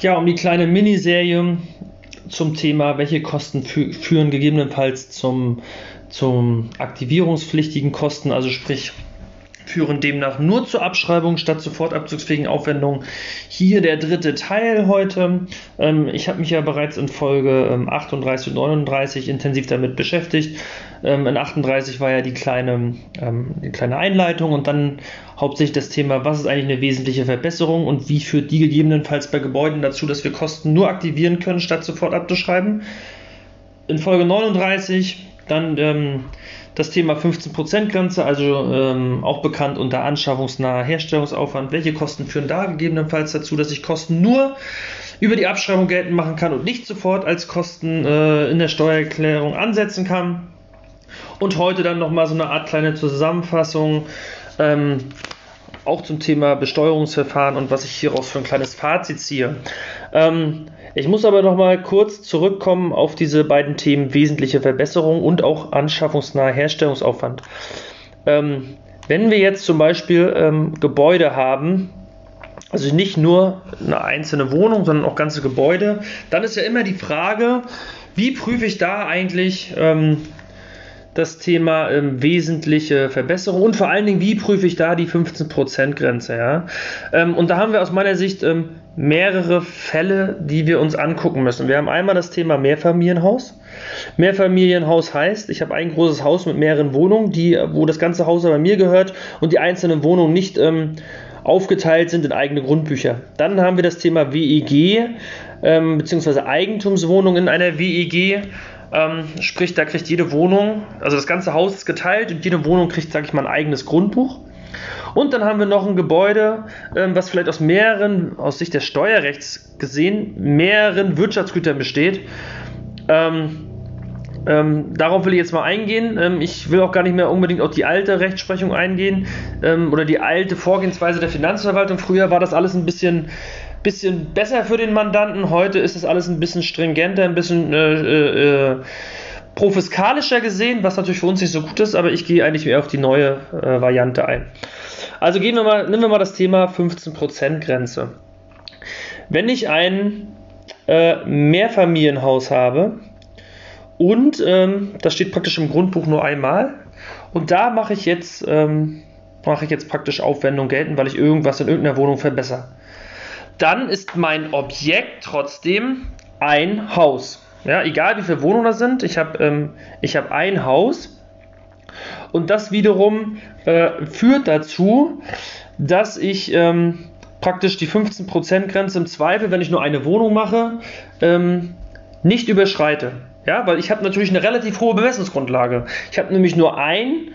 Ja, um die kleine Miniserie zum Thema, welche Kosten fü führen gegebenenfalls zum, zum aktivierungspflichtigen Kosten, also sprich führen demnach nur zur Abschreibung statt sofort abzugsfähigen Aufwendungen. Hier der dritte Teil heute. Ähm, ich habe mich ja bereits in Folge ähm, 38 und 39 intensiv damit beschäftigt. Ähm, in 38 war ja die kleine, ähm, die kleine Einleitung und dann hauptsächlich das Thema, was ist eigentlich eine wesentliche Verbesserung und wie führt die gegebenenfalls bei Gebäuden dazu, dass wir Kosten nur aktivieren können, statt sofort abzuschreiben. In Folge 39 dann ähm, das Thema 15%-Grenze, also ähm, auch bekannt unter anschaffungsnaher Herstellungsaufwand. Welche Kosten führen da gegebenenfalls dazu, dass ich Kosten nur über die Abschreibung geltend machen kann und nicht sofort als Kosten äh, in der Steuererklärung ansetzen kann? Und heute dann nochmal so eine Art kleine Zusammenfassung. Ähm, auch zum Thema Besteuerungsverfahren und was ich hieraus für ein kleines Fazit ziehe. Ähm, ich muss aber noch mal kurz zurückkommen auf diese beiden Themen wesentliche Verbesserung und auch anschaffungsnaher Herstellungsaufwand. Ähm, wenn wir jetzt zum Beispiel ähm, Gebäude haben, also nicht nur eine einzelne Wohnung, sondern auch ganze Gebäude, dann ist ja immer die Frage, wie prüfe ich da eigentlich ähm, das Thema ähm, wesentliche Verbesserung und vor allen Dingen, wie prüfe ich da die 15%-Grenze. Ja? Ähm, und da haben wir aus meiner Sicht ähm, mehrere Fälle, die wir uns angucken müssen. Wir haben einmal das Thema Mehrfamilienhaus. Mehrfamilienhaus heißt, ich habe ein großes Haus mit mehreren Wohnungen, die, wo das ganze Haus bei mir gehört und die einzelnen Wohnungen nicht ähm, aufgeteilt sind in eigene Grundbücher. Dann haben wir das Thema WEG ähm, bzw. Eigentumswohnung in einer WEG. Ähm, sprich, da kriegt jede Wohnung, also das ganze Haus ist geteilt und jede Wohnung kriegt, sage ich mal, ein eigenes Grundbuch. Und dann haben wir noch ein Gebäude, ähm, was vielleicht aus mehreren, aus Sicht des Steuerrechts gesehen, mehreren Wirtschaftsgütern besteht. Ähm, ähm, darauf will ich jetzt mal eingehen. Ähm, ich will auch gar nicht mehr unbedingt auf die alte Rechtsprechung eingehen ähm, oder die alte Vorgehensweise der Finanzverwaltung. Früher war das alles ein bisschen bisschen besser für den Mandanten. Heute ist es alles ein bisschen stringenter, ein bisschen äh, äh, profiskalischer gesehen, was natürlich für uns nicht so gut ist, aber ich gehe eigentlich mehr auf die neue äh, Variante ein. Also gehen wir mal, nehmen wir mal das Thema 15% Grenze. Wenn ich ein äh, Mehrfamilienhaus habe und ähm, das steht praktisch im Grundbuch nur einmal und da mache ich jetzt ähm, mache ich jetzt praktisch Aufwendung geltend, weil ich irgendwas in irgendeiner Wohnung verbessere dann ist mein Objekt trotzdem ein Haus. Ja, egal wie viele Wohnungen das sind, ich habe ähm, hab ein Haus und das wiederum äh, führt dazu, dass ich ähm, praktisch die 15%-Grenze im Zweifel, wenn ich nur eine Wohnung mache, ähm, nicht überschreite. Ja, weil ich habe natürlich eine relativ hohe Bemessungsgrundlage. Ich habe nämlich nur ein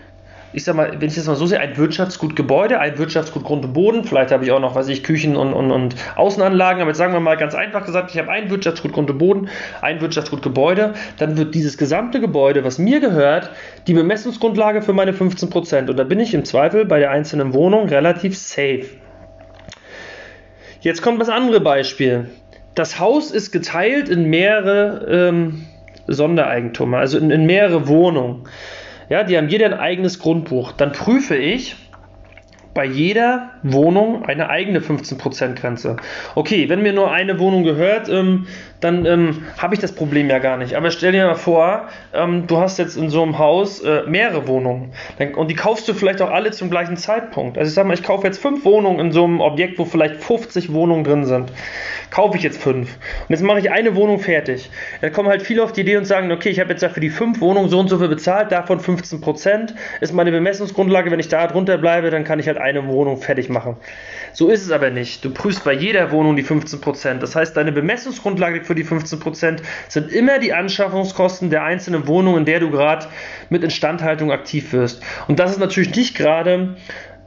ich sag mal, wenn ich das mal so sehe, ein Wirtschaftsgut Gebäude, ein Wirtschaftsgut Grund und Boden, vielleicht habe ich auch noch, weiß ich, Küchen und, und, und Außenanlagen, aber jetzt sagen wir mal ganz einfach gesagt, ich habe ein Wirtschaftsgut Grund und Boden, ein Wirtschaftsgut Gebäude, dann wird dieses gesamte Gebäude, was mir gehört, die Bemessungsgrundlage für meine 15%. Und da bin ich im Zweifel bei der einzelnen Wohnung relativ safe. Jetzt kommt das andere Beispiel. Das Haus ist geteilt in mehrere ähm, Sondereigentumer, also in, in mehrere Wohnungen. Ja, die haben jeder ein eigenes Grundbuch. Dann prüfe ich bei jeder Wohnung eine eigene 15%-Grenze. Okay, wenn mir nur eine Wohnung gehört, ähm, dann ähm, habe ich das Problem ja gar nicht. Aber stell dir mal vor, ähm, du hast jetzt in so einem Haus äh, mehrere Wohnungen dann, und die kaufst du vielleicht auch alle zum gleichen Zeitpunkt. Also ich sag mal, ich kaufe jetzt fünf Wohnungen in so einem Objekt, wo vielleicht 50 Wohnungen drin sind. Kaufe ich jetzt fünf. Und jetzt mache ich eine Wohnung fertig. Dann kommen halt viele auf die Idee und sagen, okay, ich habe jetzt ja für die fünf Wohnungen so und so viel bezahlt, davon 15% ist meine Bemessungsgrundlage. Wenn ich da drunter bleibe, dann kann ich halt eine Wohnung fertig machen. So ist es aber nicht. Du prüfst bei jeder Wohnung die 15%. Das heißt, deine Bemessungsgrundlage für die 15% sind immer die Anschaffungskosten der einzelnen Wohnung, in der du gerade mit Instandhaltung aktiv wirst. Und das ist natürlich nicht gerade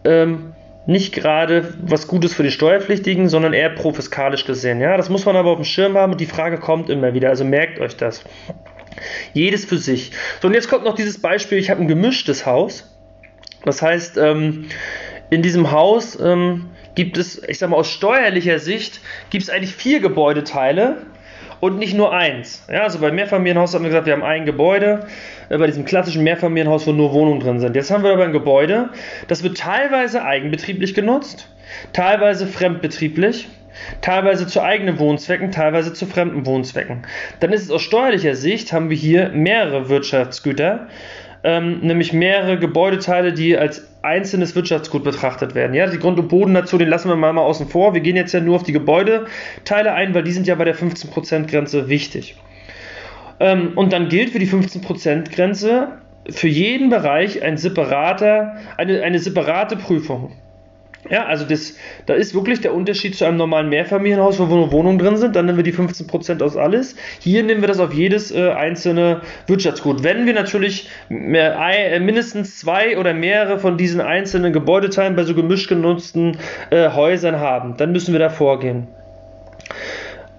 ähm, nicht gerade was Gutes für die Steuerpflichtigen, sondern eher profiskalisch gesehen. Ja, das muss man aber auf dem Schirm haben und die Frage kommt immer wieder. Also merkt euch das. Jedes für sich. So, und jetzt kommt noch dieses Beispiel, ich habe ein gemischtes Haus. Das heißt, ähm, in diesem Haus ähm, gibt es, ich sag mal, aus steuerlicher Sicht gibt es eigentlich vier Gebäudeteile und nicht nur eins. Ja, also bei Mehrfamilienhaus haben wir gesagt, wir haben ein Gebäude, bei diesem klassischen Mehrfamilienhaus, wo nur Wohnungen drin sind. Jetzt haben wir aber ein Gebäude, das wird teilweise eigenbetrieblich genutzt, teilweise fremdbetrieblich. teilweise zu eigenen Wohnzwecken, teilweise zu fremden Wohnzwecken. Dann ist es aus steuerlicher Sicht, haben wir hier mehrere Wirtschaftsgüter, ähm, nämlich mehrere Gebäudeteile, die als einzelnes Wirtschaftsgut betrachtet werden. Ja, die Grund und Boden dazu, den lassen wir mal, mal außen vor. Wir gehen jetzt ja nur auf die Gebäudeteile ein, weil die sind ja bei der 15%-Grenze wichtig. Ähm, und dann gilt für die 15%-Grenze für jeden Bereich ein separater, eine, eine separate Prüfung. Ja, also das, da ist wirklich der Unterschied zu einem normalen Mehrfamilienhaus, wo nur Wohnungen drin sind. Dann nehmen wir die 15% aus alles. Hier nehmen wir das auf jedes äh, einzelne Wirtschaftsgut. Wenn wir natürlich mehr, äh, mindestens zwei oder mehrere von diesen einzelnen Gebäudeteilen bei so gemischt genutzten äh, Häusern haben, dann müssen wir da vorgehen.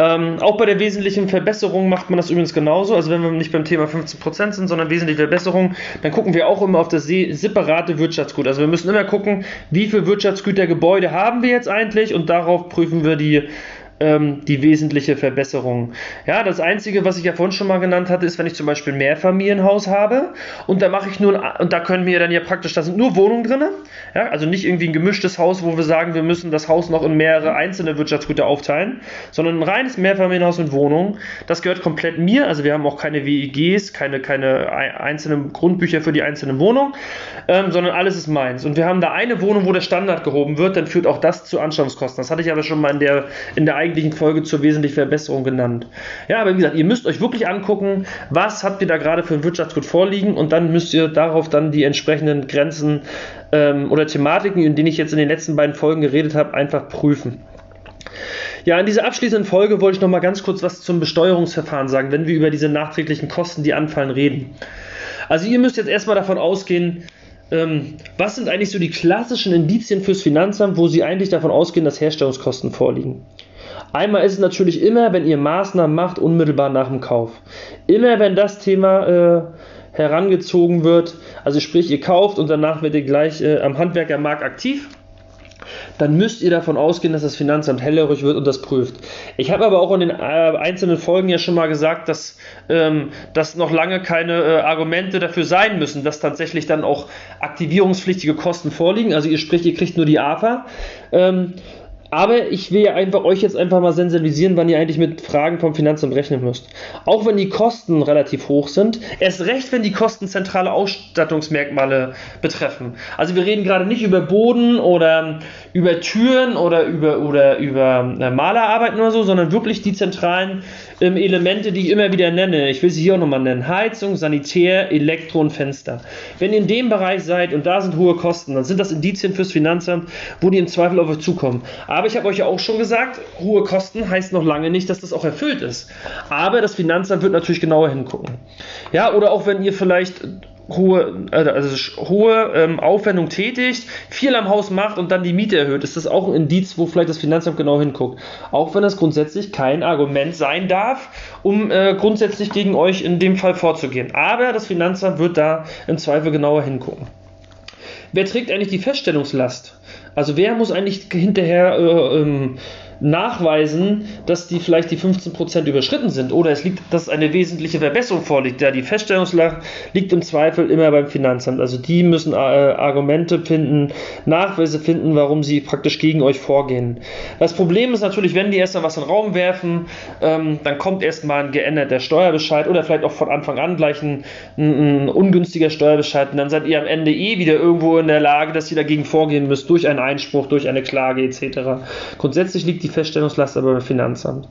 Ähm, auch bei der wesentlichen Verbesserung macht man das übrigens genauso. Also wenn wir nicht beim Thema 15% sind, sondern wesentliche Verbesserung, dann gucken wir auch immer auf das separate Wirtschaftsgut. Also wir müssen immer gucken, wie viel Wirtschaftsgüter Gebäude haben wir jetzt eigentlich und darauf prüfen wir die ähm, die wesentliche Verbesserung. Ja, das Einzige, was ich ja vorhin schon mal genannt hatte, ist, wenn ich zum Beispiel ein Mehrfamilienhaus habe und da mache ich nur, und da können wir dann ja praktisch, da sind nur Wohnungen drin, ja, also nicht irgendwie ein gemischtes Haus, wo wir sagen, wir müssen das Haus noch in mehrere einzelne Wirtschaftsgüter aufteilen, sondern ein reines Mehrfamilienhaus mit Wohnungen, das gehört komplett mir, also wir haben auch keine WEGs, keine, keine einzelnen Grundbücher für die einzelnen Wohnungen, ähm, sondern alles ist meins. Und wir haben da eine Wohnung, wo der Standard gehoben wird, dann führt auch das zu Anschaffungskosten. Das hatte ich aber schon mal in der, in der eigentlichen Folge zur wesentlichen Verbesserung genannt. Ja, aber wie gesagt, ihr müsst euch wirklich angucken, was habt ihr da gerade für ein Wirtschaftsgut vorliegen und dann müsst ihr darauf dann die entsprechenden Grenzen ähm, oder Thematiken, in denen ich jetzt in den letzten beiden Folgen geredet habe, einfach prüfen. Ja, in dieser abschließenden Folge wollte ich noch mal ganz kurz was zum Besteuerungsverfahren sagen, wenn wir über diese nachträglichen Kosten, die anfallen, reden. Also ihr müsst jetzt erstmal davon ausgehen, ähm, was sind eigentlich so die klassischen Indizien fürs Finanzamt, wo Sie eigentlich davon ausgehen, dass Herstellungskosten vorliegen? Einmal ist es natürlich immer, wenn ihr Maßnahmen macht, unmittelbar nach dem Kauf. Immer wenn das Thema äh, herangezogen wird, also sprich, ihr kauft und danach werdet ihr gleich äh, am Handwerkermarkt aktiv, dann müsst ihr davon ausgehen, dass das Finanzamt hellhörig wird und das prüft. Ich habe aber auch in den äh, einzelnen Folgen ja schon mal gesagt, dass, ähm, dass noch lange keine äh, Argumente dafür sein müssen, dass tatsächlich dann auch aktivierungspflichtige Kosten vorliegen. Also ihr spricht, ihr kriegt nur die AFA. Ähm, aber ich will ja einfach euch jetzt einfach mal sensibilisieren, wann ihr eigentlich mit Fragen vom Finanzamt rechnen müsst. Auch wenn die Kosten relativ hoch sind, erst recht, wenn die Kosten zentrale Ausstattungsmerkmale betreffen. Also wir reden gerade nicht über Boden oder über Türen oder über, oder über äh, Malerarbeiten oder so, sondern wirklich die zentralen ähm, Elemente, die ich immer wieder nenne. Ich will sie hier auch nochmal nennen. Heizung, Sanitär, Elektro und Fenster. Wenn ihr in dem Bereich seid und da sind hohe Kosten, dann sind das Indizien fürs Finanzamt, wo die im Zweifel auf euch zukommen. Aber ich habe euch ja auch schon gesagt, hohe Kosten heißt noch lange nicht, dass das auch erfüllt ist. Aber das Finanzamt wird natürlich genauer hingucken. Ja, oder auch wenn ihr vielleicht hohe, also, also hohe ähm, Aufwendung tätigt, viel am Haus macht und dann die Miete erhöht, ist das auch ein Indiz, wo vielleicht das Finanzamt genau hinguckt. Auch wenn das grundsätzlich kein Argument sein darf, um äh, grundsätzlich gegen euch in dem Fall vorzugehen. Aber das Finanzamt wird da im Zweifel genauer hingucken. Wer trägt eigentlich die Feststellungslast? Also wer muss eigentlich hinterher äh, ähm, nachweisen, dass die vielleicht die 15% überschritten sind oder es liegt, dass eine wesentliche Verbesserung vorliegt. Ja, die Feststellungslage liegt im Zweifel immer beim Finanzamt. Also die müssen äh, Argumente finden, Nachweise finden, warum sie praktisch gegen euch vorgehen. Das Problem ist natürlich, wenn die erstmal was in den Raum werfen, ähm, dann kommt erstmal ein geänderter Steuerbescheid oder vielleicht auch von Anfang an gleich ein, ein, ein ungünstiger Steuerbescheid und dann seid ihr am Ende eh wieder irgendwo in der Lage, dass ihr dagegen vorgehen müsst durch einen Einspruch, durch eine Klage etc. Grundsätzlich liegt die die Feststellungslast aber beim Finanzamt.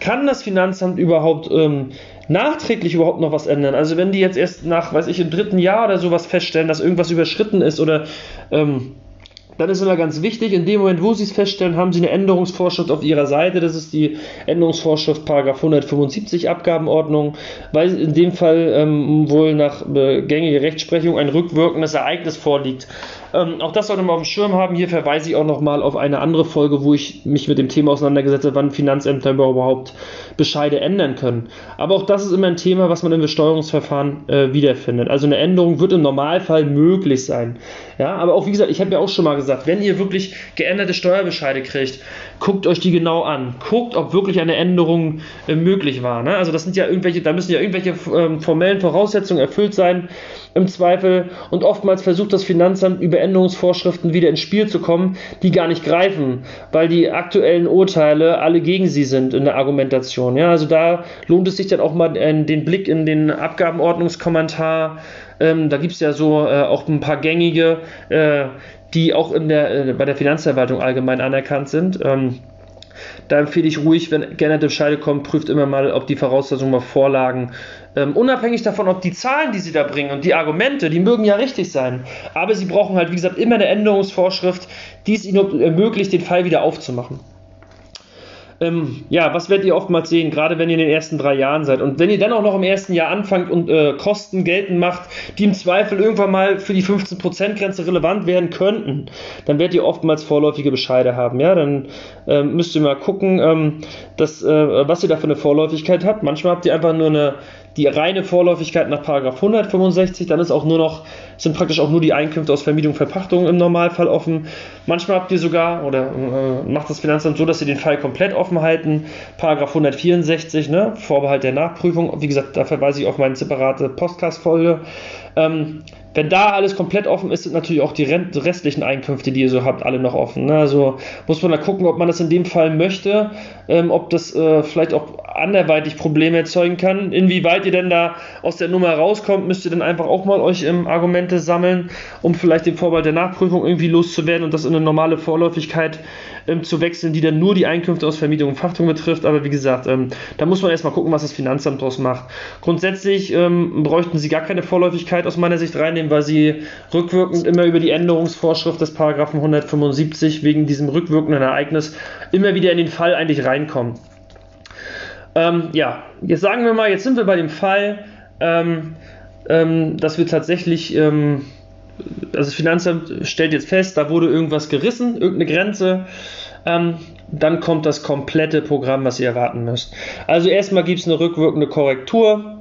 Kann das Finanzamt überhaupt ähm, nachträglich überhaupt noch was ändern? Also wenn die jetzt erst nach, weiß ich, im dritten Jahr oder sowas feststellen, dass irgendwas überschritten ist oder ähm, dann ist immer ganz wichtig, in dem Moment, wo Sie es feststellen, haben Sie eine Änderungsvorschrift auf Ihrer Seite. Das ist die Änderungsvorschrift Paragraph 175 Abgabenordnung, weil in dem Fall ähm, wohl nach äh, gängiger Rechtsprechung ein rückwirkendes Ereignis vorliegt. Ähm, auch das sollte man auf dem Schirm haben. Hier verweise ich auch nochmal auf eine andere Folge, wo ich mich mit dem Thema auseinandergesetzt habe, wann Finanzämter überhaupt Bescheide ändern können. Aber auch das ist immer ein Thema, was man im Besteuerungsverfahren äh, wiederfindet. Also eine Änderung wird im Normalfall möglich sein. Ja, aber auch wie gesagt, ich habe ja auch schon mal gesagt, wenn ihr wirklich geänderte Steuerbescheide kriegt, guckt euch die genau an. Guckt, ob wirklich eine Änderung äh, möglich war. Ne? Also das sind ja irgendwelche, da müssen ja irgendwelche ähm, formellen Voraussetzungen erfüllt sein im Zweifel. Und oftmals versucht das Finanzamt über Änderungsvorschriften wieder ins Spiel zu kommen, die gar nicht greifen, weil die aktuellen Urteile alle gegen sie sind in der Argumentation. Ja, also da lohnt es sich dann auch mal äh, den Blick in den Abgabenordnungskommentar. Ähm, da gibt es ja so äh, auch ein paar gängige, äh, die auch in der, äh, bei der Finanzverwaltung allgemein anerkannt sind. Ähm, da empfehle ich ruhig, wenn geänderte Bescheide kommen, prüft immer mal, ob die Voraussetzungen mal vorlagen. Ähm, unabhängig davon, ob die Zahlen, die sie da bringen und die Argumente, die mögen ja richtig sein. Aber sie brauchen halt, wie gesagt, immer eine Änderungsvorschrift, die es ihnen ermöglicht, den Fall wieder aufzumachen. Ähm, ja, was werdet ihr oftmals sehen, gerade wenn ihr in den ersten drei Jahren seid? Und wenn ihr dann auch noch im ersten Jahr anfangt und äh, Kosten geltend macht, die im Zweifel irgendwann mal für die 15%-Grenze relevant werden könnten, dann werdet ihr oftmals vorläufige Bescheide haben. Ja, dann äh, müsst ihr mal gucken, ähm, dass, äh, was ihr da für eine Vorläufigkeit habt. Manchmal habt ihr einfach nur eine, die reine Vorläufigkeit nach 165, dann ist auch nur noch, sind praktisch auch nur die Einkünfte aus Vermietung und Verpachtung im Normalfall offen. Manchmal habt ihr sogar, oder äh, macht das Finanzamt so, dass sie den Fall komplett offen halten. Paragraph 164, ne, Vorbehalt der Nachprüfung. Wie gesagt, da verweise ich auf meine separate Podcast-Folge. Ähm, wenn da alles komplett offen ist, sind natürlich auch die restlichen Einkünfte, die ihr so habt, alle noch offen. Ne? Also muss man da gucken, ob man das in dem Fall möchte, ähm, ob das äh, vielleicht auch anderweitig Probleme erzeugen kann. Inwieweit ihr denn da aus der Nummer rauskommt, müsst ihr dann einfach auch mal euch ähm, Argumente sammeln, um vielleicht den Vorbehalt der Nachprüfung irgendwie loszuwerden und das in eine normale Vorläufigkeit ähm, zu wechseln, die dann nur die Einkünfte aus Vermietung und Fachtung betrifft. Aber wie gesagt, ähm, da muss man erstmal gucken, was das Finanzamt daraus macht. Grundsätzlich ähm, bräuchten sie gar keine Vorläufigkeit aus meiner Sicht reinnehmen, weil sie rückwirkend immer über die Änderungsvorschrift des Paragraphen 175 wegen diesem rückwirkenden Ereignis immer wieder in den Fall eigentlich reinkommen. Ähm, ja, jetzt sagen wir mal, jetzt sind wir bei dem Fall, ähm, ähm, dass wir tatsächlich, also das Finanzamt stellt jetzt fest, da wurde irgendwas gerissen, irgendeine Grenze. Ähm, dann kommt das komplette Programm, was ihr erwarten müsst. Also erstmal gibt es eine rückwirkende Korrektur.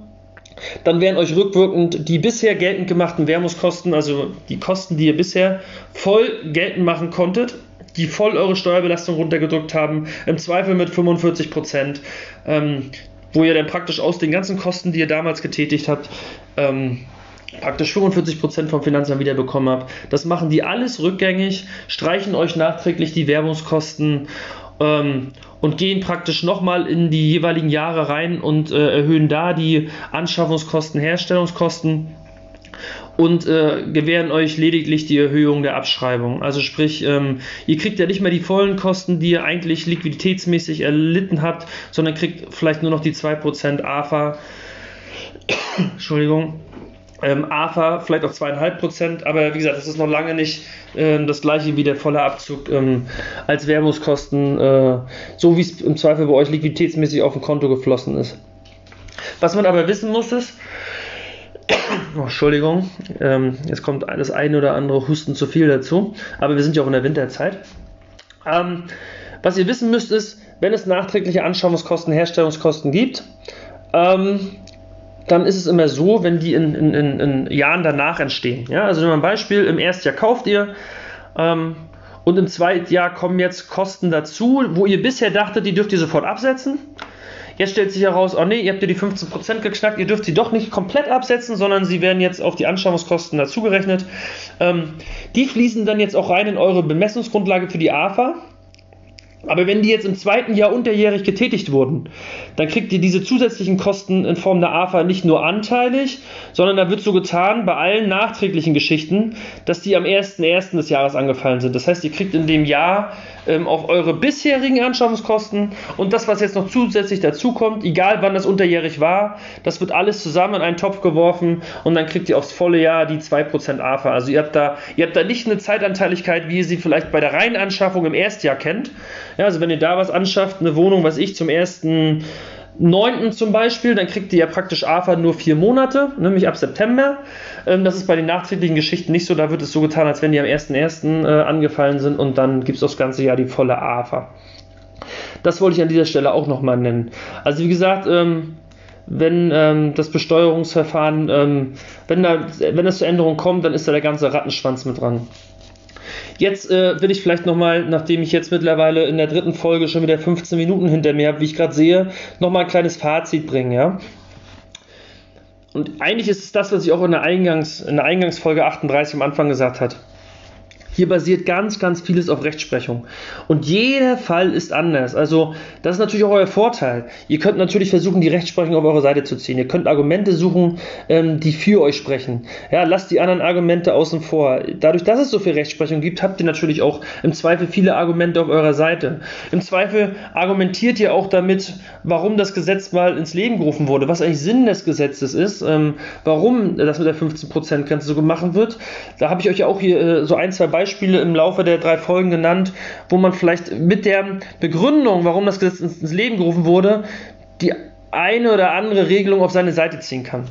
Dann werden euch rückwirkend die bisher geltend gemachten Werbungskosten, also die Kosten, die ihr bisher voll geltend machen konntet, die voll eure Steuerbelastung runtergedrückt haben, im Zweifel mit 45 Prozent, ähm, wo ihr dann praktisch aus den ganzen Kosten, die ihr damals getätigt habt, ähm, praktisch 45 Prozent vom Finanzamt wiederbekommen habt. Das machen die alles rückgängig, streichen euch nachträglich die Werbungskosten ähm, und gehen praktisch nochmal in die jeweiligen Jahre rein und äh, erhöhen da die Anschaffungskosten, Herstellungskosten und äh, gewähren euch lediglich die Erhöhung der Abschreibung. Also sprich, ähm, ihr kriegt ja nicht mehr die vollen Kosten, die ihr eigentlich liquiditätsmäßig erlitten habt, sondern kriegt vielleicht nur noch die 2% AFA. Entschuldigung. Ähm, AFA vielleicht auch 2,5%, aber wie gesagt, das ist noch lange nicht äh, das gleiche wie der volle Abzug ähm, als Werbungskosten, äh, so wie es im Zweifel bei euch liquiditätsmäßig auf dem Konto geflossen ist. Was man aber wissen muss, ist, Oh, Entschuldigung, ähm, jetzt kommt das eine oder andere Husten zu viel dazu, aber wir sind ja auch in der Winterzeit. Ähm, was ihr wissen müsst ist, wenn es nachträgliche Anschaffungskosten, Herstellungskosten gibt, ähm, dann ist es immer so, wenn die in, in, in, in Jahren danach entstehen. Ja? Also ein Beispiel, im ersten Jahr kauft ihr ähm, und im zweiten Jahr kommen jetzt Kosten dazu, wo ihr bisher dachtet, die dürft ihr sofort absetzen. Jetzt stellt sich heraus, oh nee, ihr habt ja die 15% geknackt, ihr dürft sie doch nicht komplett absetzen, sondern sie werden jetzt auf die Anschaffungskosten dazugerechnet. Ähm, die fließen dann jetzt auch rein in eure Bemessungsgrundlage für die AFA. Aber wenn die jetzt im zweiten Jahr unterjährig getätigt wurden, dann kriegt ihr diese zusätzlichen Kosten in Form der AFA nicht nur anteilig, sondern da wird so getan bei allen nachträglichen Geschichten, dass die am 1.1. des Jahres angefallen sind. Das heißt, ihr kriegt in dem Jahr ähm, auf eure bisherigen Anschaffungskosten und das, was jetzt noch zusätzlich dazukommt, egal wann das unterjährig war, das wird alles zusammen in einen Topf geworfen und dann kriegt ihr aufs volle Jahr die 2% AFA. Also ihr habt da, ihr habt da nicht eine Zeitanteiligkeit, wie ihr sie vielleicht bei der reinen Anschaffung im Erstjahr kennt. Ja, also wenn ihr da was anschafft, eine Wohnung, was ich zum ersten 9. zum Beispiel, dann kriegt ihr ja praktisch AFA nur vier Monate, nämlich ab September. Ähm, das ist bei den nachträglichen Geschichten nicht so, da wird es so getan, als wenn die am 1.1. Äh, angefallen sind und dann gibt es das ganze Jahr die volle AFA. Das wollte ich an dieser Stelle auch nochmal nennen. Also wie gesagt, ähm, wenn ähm, das Besteuerungsverfahren, wenn, da, wenn es zur Änderung kommt, dann ist da der ganze Rattenschwanz mit dran. Jetzt äh, will ich vielleicht nochmal, nachdem ich jetzt mittlerweile in der dritten Folge schon wieder 15 Minuten hinter mir habe, wie ich gerade sehe, nochmal ein kleines Fazit bringen, ja. Und eigentlich ist es das, was ich auch in der, Eingangs, in der Eingangsfolge 38 am Anfang gesagt habe. Hier basiert ganz, ganz vieles auf Rechtsprechung. Und jeder Fall ist anders. Also, das ist natürlich auch euer Vorteil. Ihr könnt natürlich versuchen, die Rechtsprechung auf eure Seite zu ziehen. Ihr könnt Argumente suchen, ähm, die für euch sprechen. Ja, lasst die anderen Argumente außen vor. Dadurch, dass es so viel Rechtsprechung gibt, habt ihr natürlich auch im Zweifel viele Argumente auf eurer Seite. Im Zweifel argumentiert ihr auch damit, warum das Gesetz mal ins Leben gerufen wurde, was eigentlich Sinn des Gesetzes ist, ähm, warum das mit der 15%-Grenze so gemacht wird. Da habe ich euch ja auch hier äh, so ein, zwei Beispiele Beispiele im Laufe der drei Folgen genannt, wo man vielleicht mit der Begründung, warum das Gesetz ins Leben gerufen wurde, die eine oder andere Regelung auf seine Seite ziehen kann.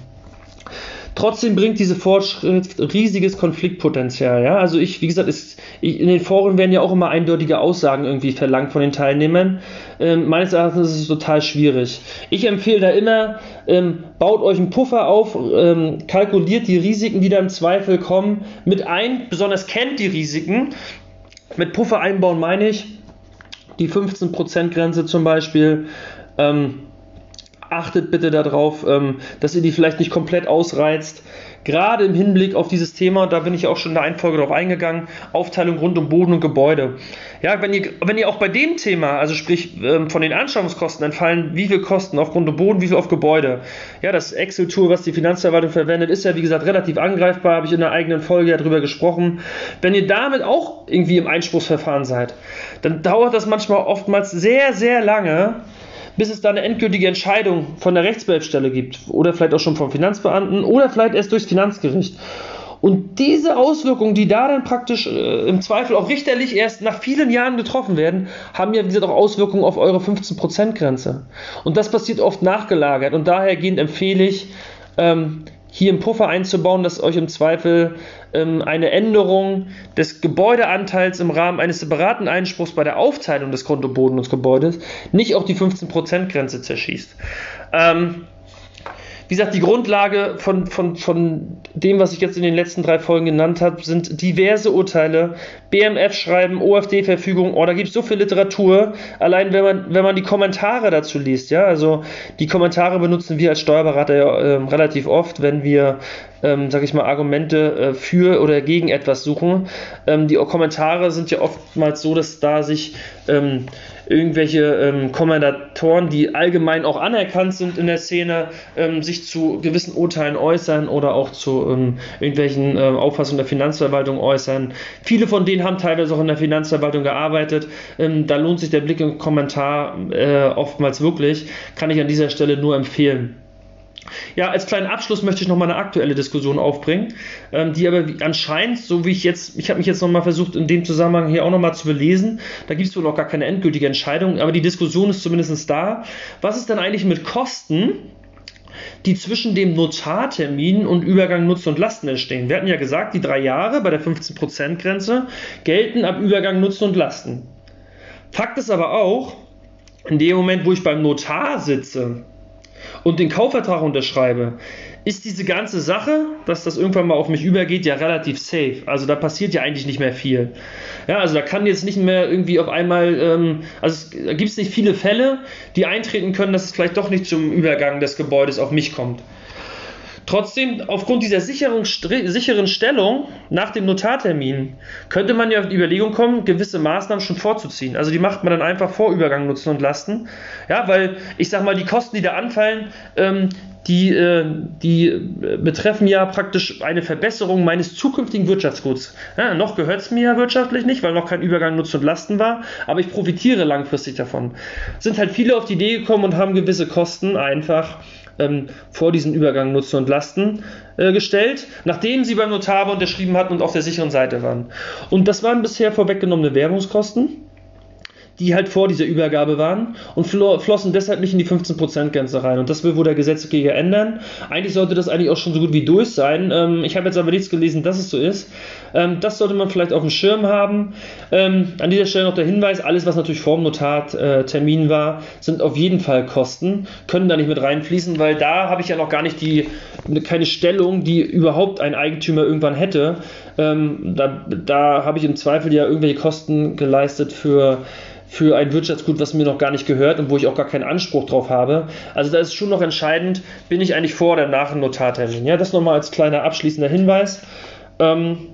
Trotzdem bringt diese Fortschritt riesiges Konfliktpotenzial. Ja? Also ich, wie gesagt, ist, ich, in den Foren werden ja auch immer eindeutige Aussagen irgendwie verlangt von den Teilnehmern. Ähm, meines Erachtens ist es total schwierig. Ich empfehle da immer, ähm, baut euch einen Puffer auf, ähm, kalkuliert die Risiken, die da im Zweifel kommen, mit ein, besonders kennt die Risiken. Mit Puffer einbauen meine ich die 15%-Grenze zum Beispiel. Ähm, achtet bitte darauf, ähm, dass ihr die vielleicht nicht komplett ausreizt. Gerade im Hinblick auf dieses Thema, da bin ich auch schon in der einen Folge drauf eingegangen, Aufteilung rund um Boden und Gebäude. Ja, wenn ihr, wenn ihr auch bei dem Thema, also sprich ähm, von den Anschaffungskosten entfallen, wie viel Kosten auf Grund und Boden, wie viel auf Gebäude. Ja, das Excel-Tool, was die Finanzverwaltung verwendet, ist ja wie gesagt relativ angreifbar, habe ich in der eigenen Folge ja drüber gesprochen. Wenn ihr damit auch irgendwie im Einspruchsverfahren seid, dann dauert das manchmal oftmals sehr, sehr lange, bis es da eine endgültige Entscheidung von der Rechtsbehelfsstelle gibt oder vielleicht auch schon vom Finanzbeamten oder vielleicht erst durchs Finanzgericht. Und diese Auswirkungen, die da dann praktisch äh, im Zweifel auch richterlich erst nach vielen Jahren getroffen werden, haben ja, wie gesagt, auch Auswirkungen auf eure 15%-Grenze. Und das passiert oft nachgelagert. Und dahergehend empfehle ich, ähm, hier einen Puffer einzubauen, dass euch im Zweifel ähm, eine Änderung des Gebäudeanteils im Rahmen eines separaten Einspruchs bei der Aufteilung des Grund- und Bodennutzgebäudes nicht auch die 15%-Grenze zerschießt. Ähm, wie gesagt, die Grundlage von, von, von dem, was ich jetzt in den letzten drei Folgen genannt habe, sind diverse Urteile, BMF-Schreiben, OFD-Verfügung, oh, da gibt es so viel Literatur, allein wenn man, wenn man die Kommentare dazu liest, ja, also die Kommentare benutzen wir als Steuerberater ja, äh, relativ oft, wenn wir ähm, sag ich mal, Argumente äh, für oder gegen etwas suchen. Ähm, die Kommentare sind ja oftmals so, dass da sich ähm, irgendwelche ähm, Kommentatoren, die allgemein auch anerkannt sind in der Szene, ähm, sich zu gewissen Urteilen äußern oder auch zu ähm, irgendwelchen äh, Auffassungen der Finanzverwaltung äußern. Viele von denen haben teilweise auch in der Finanzverwaltung gearbeitet. Ähm, da lohnt sich der Blick im Kommentar äh, oftmals wirklich. Kann ich an dieser Stelle nur empfehlen. Ja, als kleinen Abschluss möchte ich nochmal eine aktuelle Diskussion aufbringen, ähm, die aber anscheinend, so wie ich jetzt, ich habe mich jetzt nochmal versucht, in dem Zusammenhang hier auch nochmal zu belesen, da gibt es wohl noch gar keine endgültige Entscheidung, aber die Diskussion ist zumindest da. Was ist denn eigentlich mit Kosten, die zwischen dem Notartermin und Übergang Nutzen und Lasten entstehen? Wir hatten ja gesagt, die drei Jahre bei der 15%-Grenze gelten ab Übergang Nutzen und Lasten. Fakt ist aber auch, in dem Moment, wo ich beim Notar sitze, und den Kaufvertrag unterschreibe, ist diese ganze Sache, dass das irgendwann mal auf mich übergeht, ja relativ safe. Also da passiert ja eigentlich nicht mehr viel. Ja, also da kann jetzt nicht mehr irgendwie auf einmal, ähm, also es, da gibt es nicht viele Fälle, die eintreten können, dass es vielleicht doch nicht zum Übergang des Gebäudes auf mich kommt. Trotzdem, aufgrund dieser sicheren, Stellung nach dem Notartermin, könnte man ja auf die Überlegung kommen, gewisse Maßnahmen schon vorzuziehen. Also die macht man dann einfach vor Übergang Nutzen und Lasten. Ja, weil ich sag mal, die Kosten, die da anfallen, ähm, die, äh, die betreffen ja praktisch eine Verbesserung meines zukünftigen Wirtschaftsguts. Ja, noch gehört es mir ja wirtschaftlich nicht, weil noch kein Übergang Nutzen und Lasten war, aber ich profitiere langfristig davon. Sind halt viele auf die Idee gekommen und haben gewisse Kosten einfach ähm, vor diesen Übergang Nutzen und Lasten äh, gestellt, nachdem sie beim Notar unterschrieben hatten und auf der sicheren Seite waren. Und das waren bisher vorweggenommene Werbungskosten die halt vor dieser Übergabe waren und flossen deshalb nicht in die 15%-Grenze rein. Und das will wohl der Gesetzgeber ändern. Eigentlich sollte das eigentlich auch schon so gut wie durch sein. Ähm, ich habe jetzt aber nichts gelesen, dass es so ist. Ähm, das sollte man vielleicht auf dem Schirm haben. Ähm, an dieser Stelle noch der Hinweis, alles was natürlich vor dem Notartermin äh, war, sind auf jeden Fall Kosten, können da nicht mit reinfließen, weil da habe ich ja noch gar nicht die, keine Stellung, die überhaupt ein Eigentümer irgendwann hätte. Ähm, da da habe ich im Zweifel ja irgendwelche Kosten geleistet für für ein Wirtschaftsgut, was mir noch gar nicht gehört und wo ich auch gar keinen Anspruch drauf habe. Also da ist schon noch entscheidend, bin ich eigentlich vor oder nach dem Notartermin. Ja, das nochmal als kleiner abschließender Hinweis. Ähm,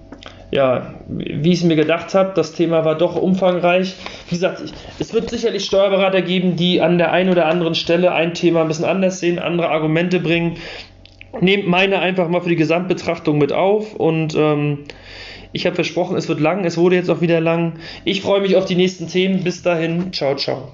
ja, wie ich es mir gedacht habe, das Thema war doch umfangreich. Wie gesagt, es wird sicherlich Steuerberater geben, die an der einen oder anderen Stelle ein Thema ein bisschen anders sehen, andere Argumente bringen. Nehmt meine einfach mal für die Gesamtbetrachtung mit auf und ähm, ich habe versprochen, es wird lang. Es wurde jetzt auch wieder lang. Ich freue mich auf die nächsten Themen. Bis dahin. Ciao, ciao.